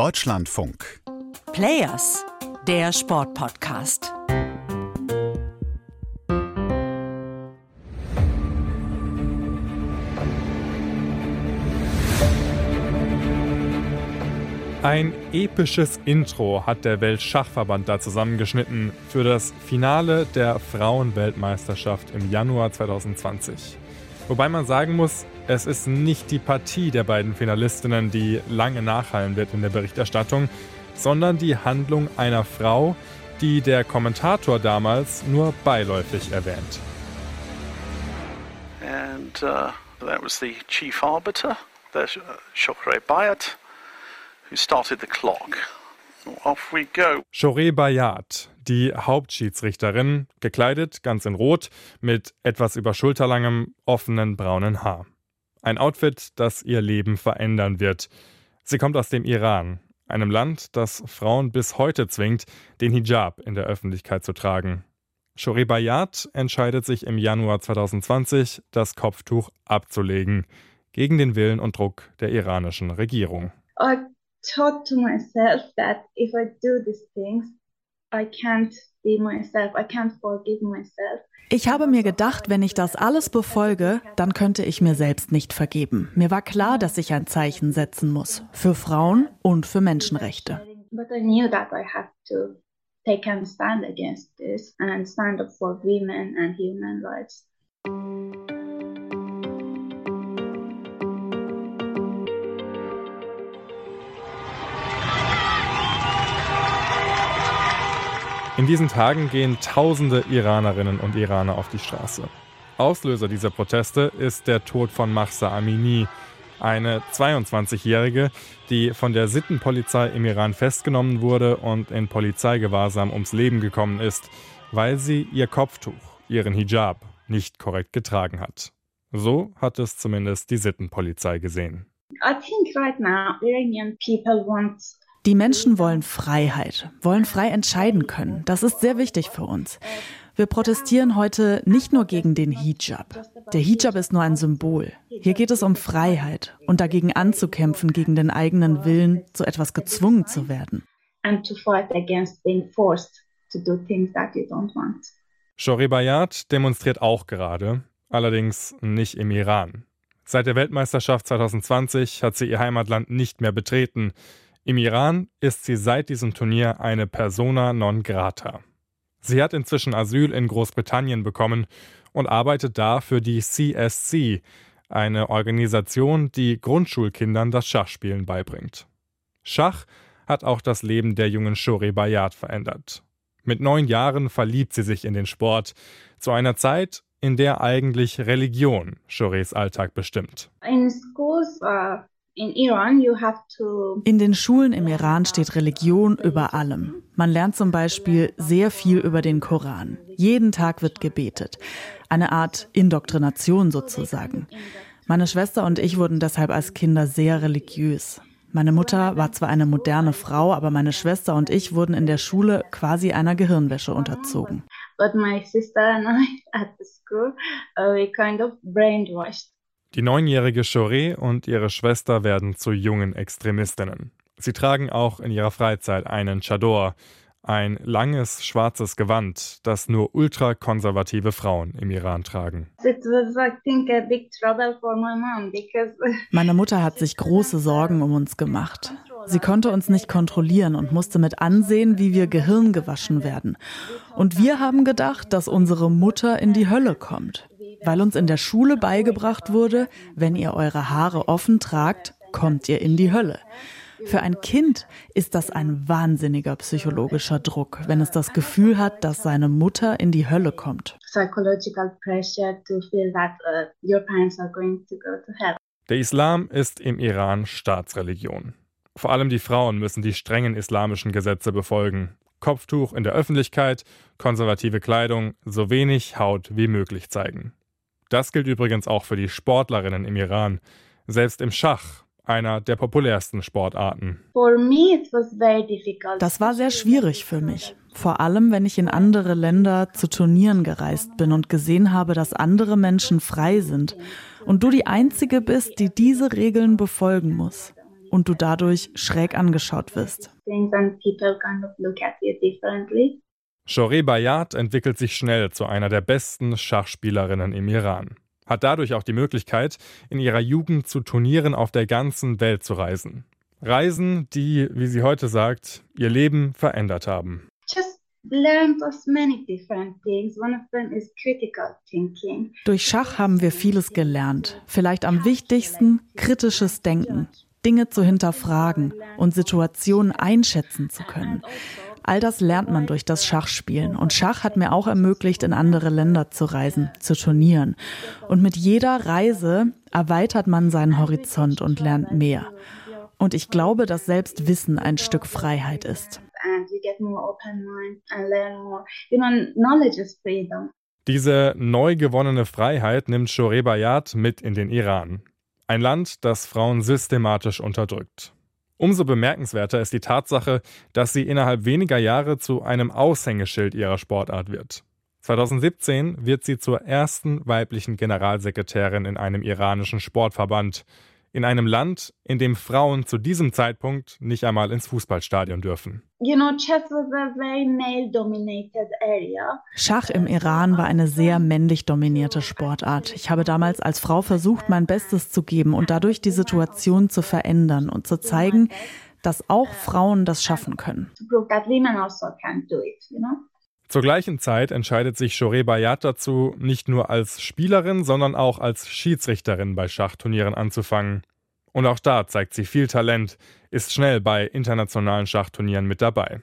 Deutschlandfunk. Players, der Sportpodcast. Ein episches Intro hat der Weltschachverband da zusammengeschnitten für das Finale der Frauenweltmeisterschaft im Januar 2020. Wobei man sagen muss, es ist nicht die Partie der beiden Finalistinnen, die lange nachhallen wird in der Berichterstattung, sondern die Handlung einer Frau, die der Kommentator damals nur beiläufig erwähnt. And uh, that was the chief arbiter, there's uh, Chokre Bayat, who started the clock. Off we go. Choré Bayat, die Hauptschiedsrichterin, gekleidet ganz in Rot, mit etwas über schulterlangem, offenen braunen Haar. Ein Outfit, das ihr Leben verändern wird. Sie kommt aus dem Iran, einem Land, das Frauen bis heute zwingt, den Hijab in der Öffentlichkeit zu tragen. Shori Bayat entscheidet sich im Januar 2020, das Kopftuch abzulegen, gegen den Willen und Druck der iranischen Regierung. I thought to myself that if I do these things, I can't be myself, I can't forgive myself. Ich habe mir gedacht, wenn ich das alles befolge, dann könnte ich mir selbst nicht vergeben. Mir war klar, dass ich ein Zeichen setzen muss. Für Frauen und für Menschenrechte. But I knew that I had to take a stand against this and stand up for women and human rights. In diesen Tagen gehen tausende Iranerinnen und Iraner auf die Straße. Auslöser dieser Proteste ist der Tod von Mahsa Amini, eine 22-Jährige, die von der Sittenpolizei im Iran festgenommen wurde und in Polizeigewahrsam ums Leben gekommen ist, weil sie ihr Kopftuch, ihren Hijab, nicht korrekt getragen hat. So hat es zumindest die Sittenpolizei gesehen. I think right now Iranian people want Die Menschen wollen Freiheit, wollen frei entscheiden können. Das ist sehr wichtig für uns. Wir protestieren heute nicht nur gegen den Hijab. Der Hijab ist nur ein Symbol. Hier geht es um Freiheit und dagegen anzukämpfen, gegen den eigenen Willen, zu etwas gezwungen zu werden. and to fight against being forced to do things that you don't want. Shori Bayat demonstriert auch gerade, allerdings nicht im Iran. Seit der Weltmeisterschaft 2020 hat sie ihr Heimatland nicht mehr betreten. Im Iran ist sie seit diesem Turnier eine persona non grata. Sie hat inzwischen Asyl in Großbritannien bekommen und arbeitet da für die CSC, eine Organisation, die Grundschulkindern das Schachspielen beibringt. Schach hat auch das Leben der jungen Shori Bayat verändert. Mit neun Jahren verliebt sie sich in den Sport, zu einer Zeit, in der eigentlich Religion Shores Alltag bestimmt. In schools uh, in den Schulen im Iran steht Religion über allem. Man lernt zum Beispiel sehr viel über den Koran. Jeden Tag wird gebetet. Eine Art Indoktrination sozusagen. Meine Schwester und ich wurden deshalb als Kinder sehr religiös. Meine Mutter war zwar eine moderne Frau, aber meine Schwester und ich wurden in der Schule quasi einer Gehirnwäsche unterzogen. but my sister and I at the school, uh, we kind of brainwashed. Die neunjährige Shoré und ihre Schwester werden zu jungen Extremistinnen. Sie tragen auch in ihrer Freizeit einen Chador, ein langes schwarzes Gewand, das nur ultrakonservative Frauen im Iran tragen. Meine Mutter hat sich große Sorgen um uns gemacht. Sie konnte uns nicht kontrollieren und musste mit ansehen, wie wir Gehirn gewaschen werden. Und wir haben gedacht, dass unsere Mutter in die Hölle kommt, weil uns in der Schule beigebracht wurde, wenn ihr eure Haare offen tragt, kommt ihr in die Hölle. Für ein Kind ist das ein wahnsinniger psychologischer Druck, wenn es das Gefühl hat, dass seine Mutter in die Hölle kommt. psychological pressure to feel that uh, your parents are going to go to hell. Der Islam ist im Iran Staatsreligion. Vor allem die Frauen müssen die strengen islamischen Gesetze befolgen. Kopftuch in der Öffentlichkeit, konservative Kleidung, so wenig Haut wie möglich zeigen. Das gilt übrigens auch für die Sportlerinnen im Iran. Selbst im Schach, einer der populärsten Sportarten. Das war sehr schwierig für mich. Vor allem, wenn ich in andere Länder zu Turnieren gereist bin und gesehen habe, dass andere Menschen frei sind und du die Einzige bist, die diese Regeln befolgen muss. und du dadurch schräg angeschaut wirst. Shoreh Bayat entwickelt sich schnell zu einer der besten Schachspielerinnen im Iran. Hat dadurch auch die Möglichkeit, in ihrer Jugend zu Turnieren auf der ganzen Welt zu reisen. Reisen, die, wie sie heute sagt, ihr Leben verändert haben. Durch Schach haben wir vieles gelernt. Vielleicht am wichtigsten kritisches Denken, Dinge zu hinterfragen und Situationen einschätzen zu können. All das lernt man durch das Schachspielen. Und Schach hat mir auch ermöglicht, in andere Länder zu reisen, zu turnieren. Und mit jeder Reise erweitert man seinen Horizont und lernt mehr. Und ich glaube, dass selbst Wissen ein Stück Freiheit ist. Diese neu gewonnene Freiheit nimmt Shoreh Bayat mit in den Iran. Ein Land, das Frauen systematisch unterdrückt. Umso bemerkenswerter ist die Tatsache, dass sie innerhalb weniger Jahre zu einem Aushängeschild ihrer Sportart wird. 2017 wird sie zur ersten weiblichen Generalsekretärin in einem iranischen Sportverband in einem Land, in dem Frauen zu diesem Zeitpunkt nicht einmal ins Fußballstadion dürfen. Schach im Iran war eine sehr männlich dominierte Sportart. Ich habe damals als Frau versucht, mein Bestes zu geben und dadurch die Situation zu verändern und zu zeigen, dass auch Frauen das schaffen können. Zur gleichen Zeit entscheidet sich Shoreh Bayat dazu, nicht nur als Spielerin, sondern auch als Schiedsrichterin bei Schachturnieren anzufangen. Und auch da zeigt sie viel Talent, ist schnell bei internationalen Schachturnieren mit dabei.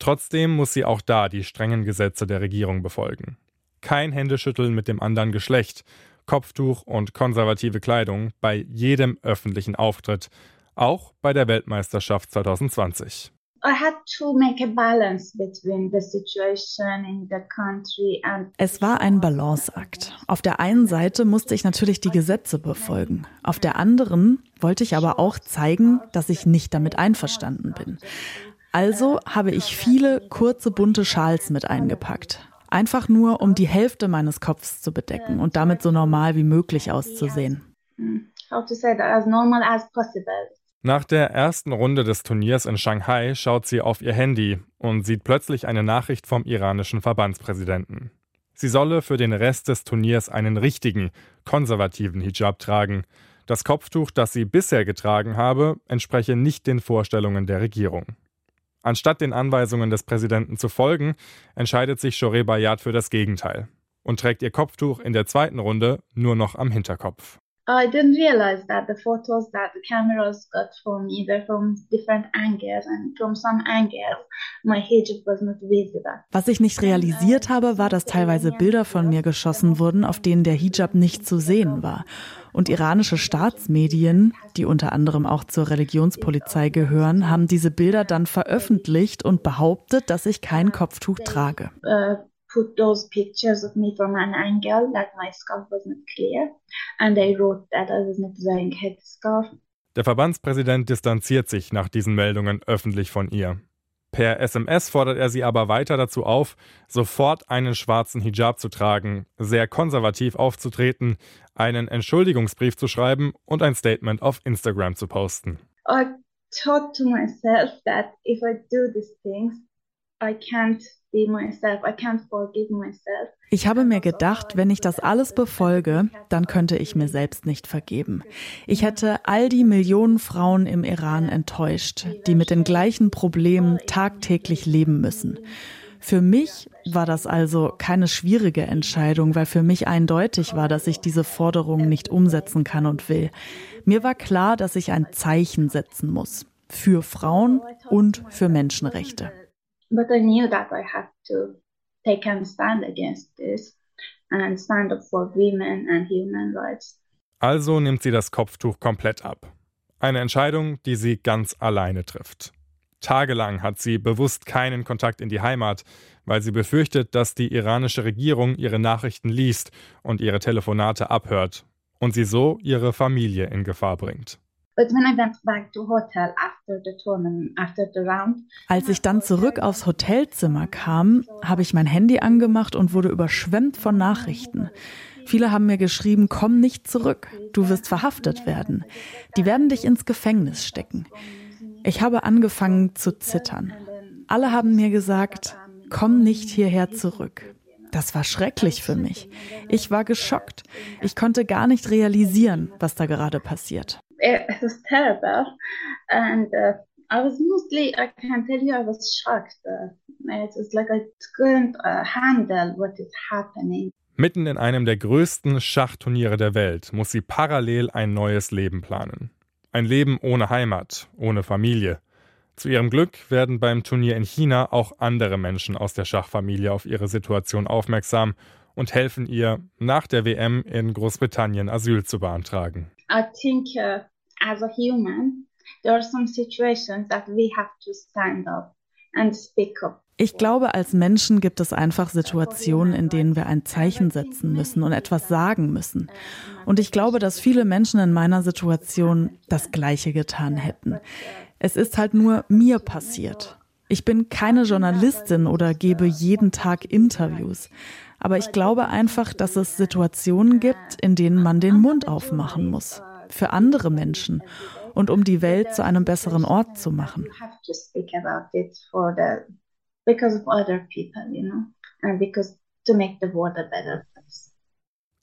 Trotzdem muss sie auch da die strengen Gesetze der Regierung befolgen. Kein Händeschütteln mit dem anderen Geschlecht, Kopftuch und konservative Kleidung bei jedem öffentlichen Auftritt, auch bei der Weltmeisterschaft 2020. Es war ein Balanceakt. Auf der einen Seite musste ich natürlich die Gesetze befolgen. Auf der anderen wollte ich aber auch zeigen, dass ich nicht damit einverstanden bin. Also habe ich viele kurze bunte Schals mit eingepackt. Einfach nur, um die Hälfte meines Kopfs zu bedecken und damit so normal wie möglich auszusehen. How to say that as normal as possible. Nach der ersten Runde des Turniers in Shanghai schaut sie auf ihr Handy und sieht plötzlich eine Nachricht vom iranischen Verbandspräsidenten. Sie solle für den Rest des Turniers einen richtigen, konservativen Hijab tragen. Das Kopftuch, das sie bisher getragen habe, entspreche nicht den Vorstellungen der Regierung. Anstatt den Anweisungen des Präsidenten zu folgen, entscheidet sich Shoreh Bayat für das Gegenteil und trägt ihr Kopftuch in der zweiten Runde nur noch am Hinterkopf. I didn't realize that the photos that the cameras got for me were from different angles and from some angles my hijab was not visible. Was ich nicht realisiert habe, war, dass teilweise Bilder von mir geschossen wurden, auf denen der Hijab nicht zu sehen war. Und iranische Staatsmedien, die unter anderem auch zur Religionspolizei gehören, haben diese Bilder dann veröffentlicht und behauptet, dass ich kein Kopftuch trage. Uh, put those pictures of me from an angle that my scarf was not clear and they wrote that I was not wearing headscarf. Der Verbandspräsident distanziert sich nach diesen Meldungen öffentlich von ihr. Per SMS fordert er sie aber weiter dazu auf, sofort einen schwarzen Hijab zu tragen, sehr konservativ aufzutreten, einen Entschuldigungsbrief zu schreiben und ein Statement auf Instagram zu posten. I thought to myself that if I do these things, I can't ich habe mir gedacht, wenn ich das alles befolge, dann könnte ich mir selbst nicht vergeben. Ich hätte all die Millionen Frauen im Iran enttäuscht, die mit den gleichen Problemen tagtäglich leben müssen. Für mich war das also keine schwierige Entscheidung, weil für mich eindeutig war, dass ich diese Forderungen nicht umsetzen kann und will. Mir war klar, dass ich ein Zeichen setzen muss. Für Frauen und für Menschenrechte. But I knew that I had to take a stand against this and stand up for women and human rights. Also nimmt sie das Kopftuch komplett ab. Eine Entscheidung, die sie ganz alleine trifft. Tagelang hat sie bewusst keinen Kontakt in die Heimat, weil sie befürchtet, dass die iranische Regierung ihre Nachrichten liest und ihre Telefonate abhört und sie so ihre Familie in Gefahr bringt. Als ich dann zurück aufs Hotelzimmer kam, habe ich mein Handy angemacht und wurde überschwemmt von Nachrichten. Viele haben mir geschrieben, komm nicht zurück, du wirst verhaftet werden. Die werden dich ins Gefängnis stecken. Ich habe angefangen zu zittern. Alle haben mir gesagt, komm nicht hierher zurück. Das war schrecklich für mich. Ich war geschockt. Ich konnte gar nicht realisieren, was da gerade passiert. It was terrible. And uh, I was mostly, I can tell you, I was shocked. Uh, it was like I couldn't uh, handle what is happening. Mitten in einem der größten Schachturniere der Welt muss sie parallel ein neues Leben planen. Ein Leben ohne Heimat, ohne Familie. Zu ihrem Glück werden beim Turnier in China auch andere Menschen aus der Schachfamilie auf ihre Situation aufmerksam und helfen ihr, nach der WM in Großbritannien Asyl zu beantragen. I think uh, as a human, there are some situations that we have to stand up and speak up. Ich glaube, als Menschen gibt es einfach Situationen, in denen wir ein Zeichen setzen müssen und etwas sagen müssen. Und ich glaube, dass viele Menschen in meiner Situation das Gleiche getan hätten. Es ist halt nur mir passiert. Ich bin keine Journalistin oder gebe jeden Tag Interviews. Aber ich glaube einfach, dass es Situationen gibt, in denen man den Mund aufmachen muss. Für andere Menschen. Und um die Welt zu einem besseren Ort zu machen.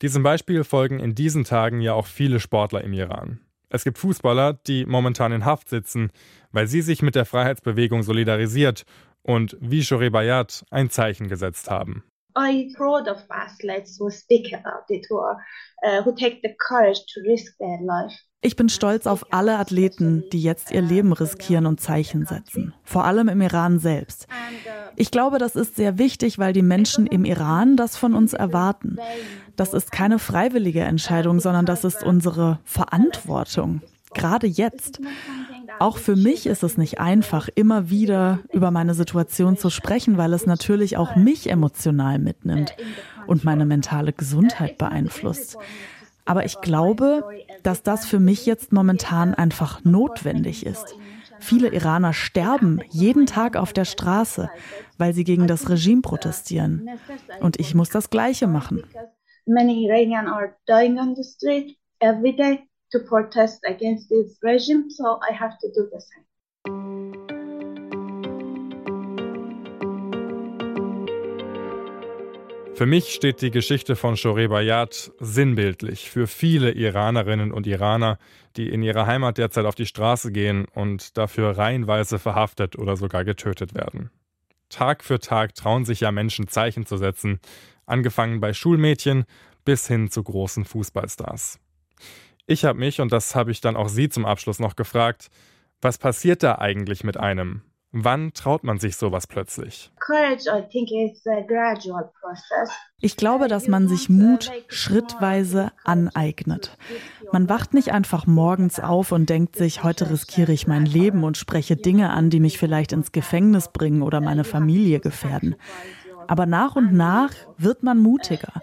Diesem Beispiel folgen in diesen Tagen ja auch viele Sportler im Iran. Es gibt Fußballer, die momentan in Haft sitzen, weil sie sich mit der Freiheitsbewegung solidarisiert und wie Shore Bayat ein Zeichen gesetzt haben. I proud of athletes who speak about it, who, uh, who take the courage to risk their life. Ich bin stolz auf alle Athleten, die jetzt ihr Leben riskieren und Zeichen setzen, vor allem im Iran selbst. Ich glaube, das ist sehr wichtig, weil die Menschen im Iran das von uns erwarten. Das ist keine freiwillige Entscheidung, sondern das ist unsere Verantwortung, gerade jetzt. Auch für mich ist es nicht einfach, immer wieder über meine Situation zu sprechen, weil es natürlich auch mich emotional mitnimmt und meine mentale Gesundheit beeinflusst. Aber ich glaube, dass das für mich jetzt momentan einfach notwendig ist. Viele Iraner sterben jeden Tag auf der Straße, weil sie gegen das Regime protestieren. Und ich muss das Gleiche machen. Many Iranians are dying on the street every day to protest against this regime, so I have to do the same. Für mich steht die Geschichte von Shore Bayat sinnbildlich für viele Iranerinnen und Iraner, die in ihrer Heimat derzeit auf die Straße gehen und dafür reihenweise verhaftet oder sogar getötet werden. Tag für Tag trauen sich ja Menschen Zeichen zu setzen, angefangen bei Schulmädchen bis hin zu großen Fußballstars. Ich habe mich, und das habe ich dann auch Sie zum Abschluss noch gefragt, was passiert da eigentlich mit einem, Wann traut man sich sowas plötzlich? Ich glaube, dass man sich Mut schrittweise aneignet. Man wacht nicht einfach morgens auf und denkt sich, heute riskiere ich mein Leben und spreche Dinge an, die mich vielleicht ins Gefängnis bringen oder meine Familie gefährden. Aber nach und nach wird man mutiger.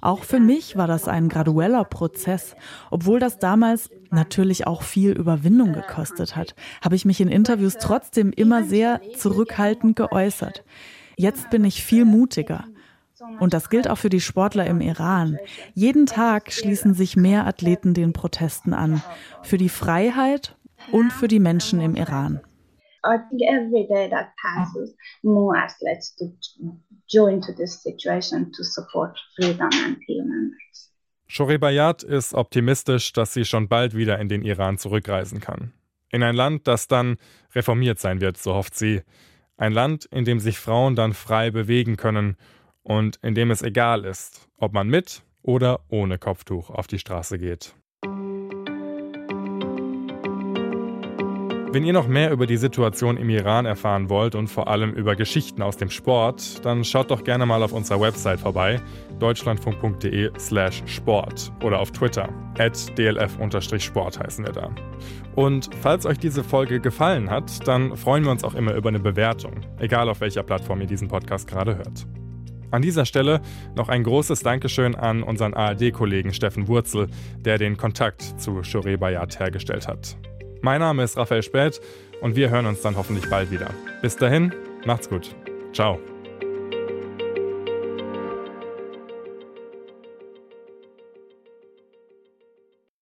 Auch für mich war das ein gradueller Prozess. Obwohl das damals natürlich auch viel Überwindung gekostet hat, habe ich mich in Interviews trotzdem immer sehr zurückhaltend geäußert. Jetzt bin ich viel mutiger. Und das gilt auch für die Sportler im Iran. Jeden Tag schließen sich mehr Athleten den Protesten an. Für die Freiheit und für die Menschen im Iran. I think every day that passes, more athletes to join to this situation to support freedom and human rights. Shore Bayat ist optimistisch, dass sie schon bald wieder in den Iran zurückreisen kann. In ein Land, das dann reformiert sein wird, so hofft sie. Ein Land, in dem sich Frauen dann frei bewegen können und in dem es egal ist, ob man mit oder ohne Kopftuch auf die Straße geht. Wenn ihr noch mehr über die Situation im Iran erfahren wollt und vor allem über Geschichten aus dem Sport, dann schaut doch gerne mal auf unserer Website vorbei, deutschlandfunk.de/slash Sport oder auf Twitter, dlf-sport heißen wir da. Und falls euch diese Folge gefallen hat, dann freuen wir uns auch immer über eine Bewertung, egal auf welcher Plattform ihr diesen Podcast gerade hört. An dieser Stelle noch ein großes Dankeschön an unseren ARD-Kollegen Steffen Wurzel, der den Kontakt zu Shore Bayat hergestellt hat. Mein Name ist Raphael Späth und wir hören uns dann hoffentlich bald wieder. Bis dahin, macht's gut. Ciao.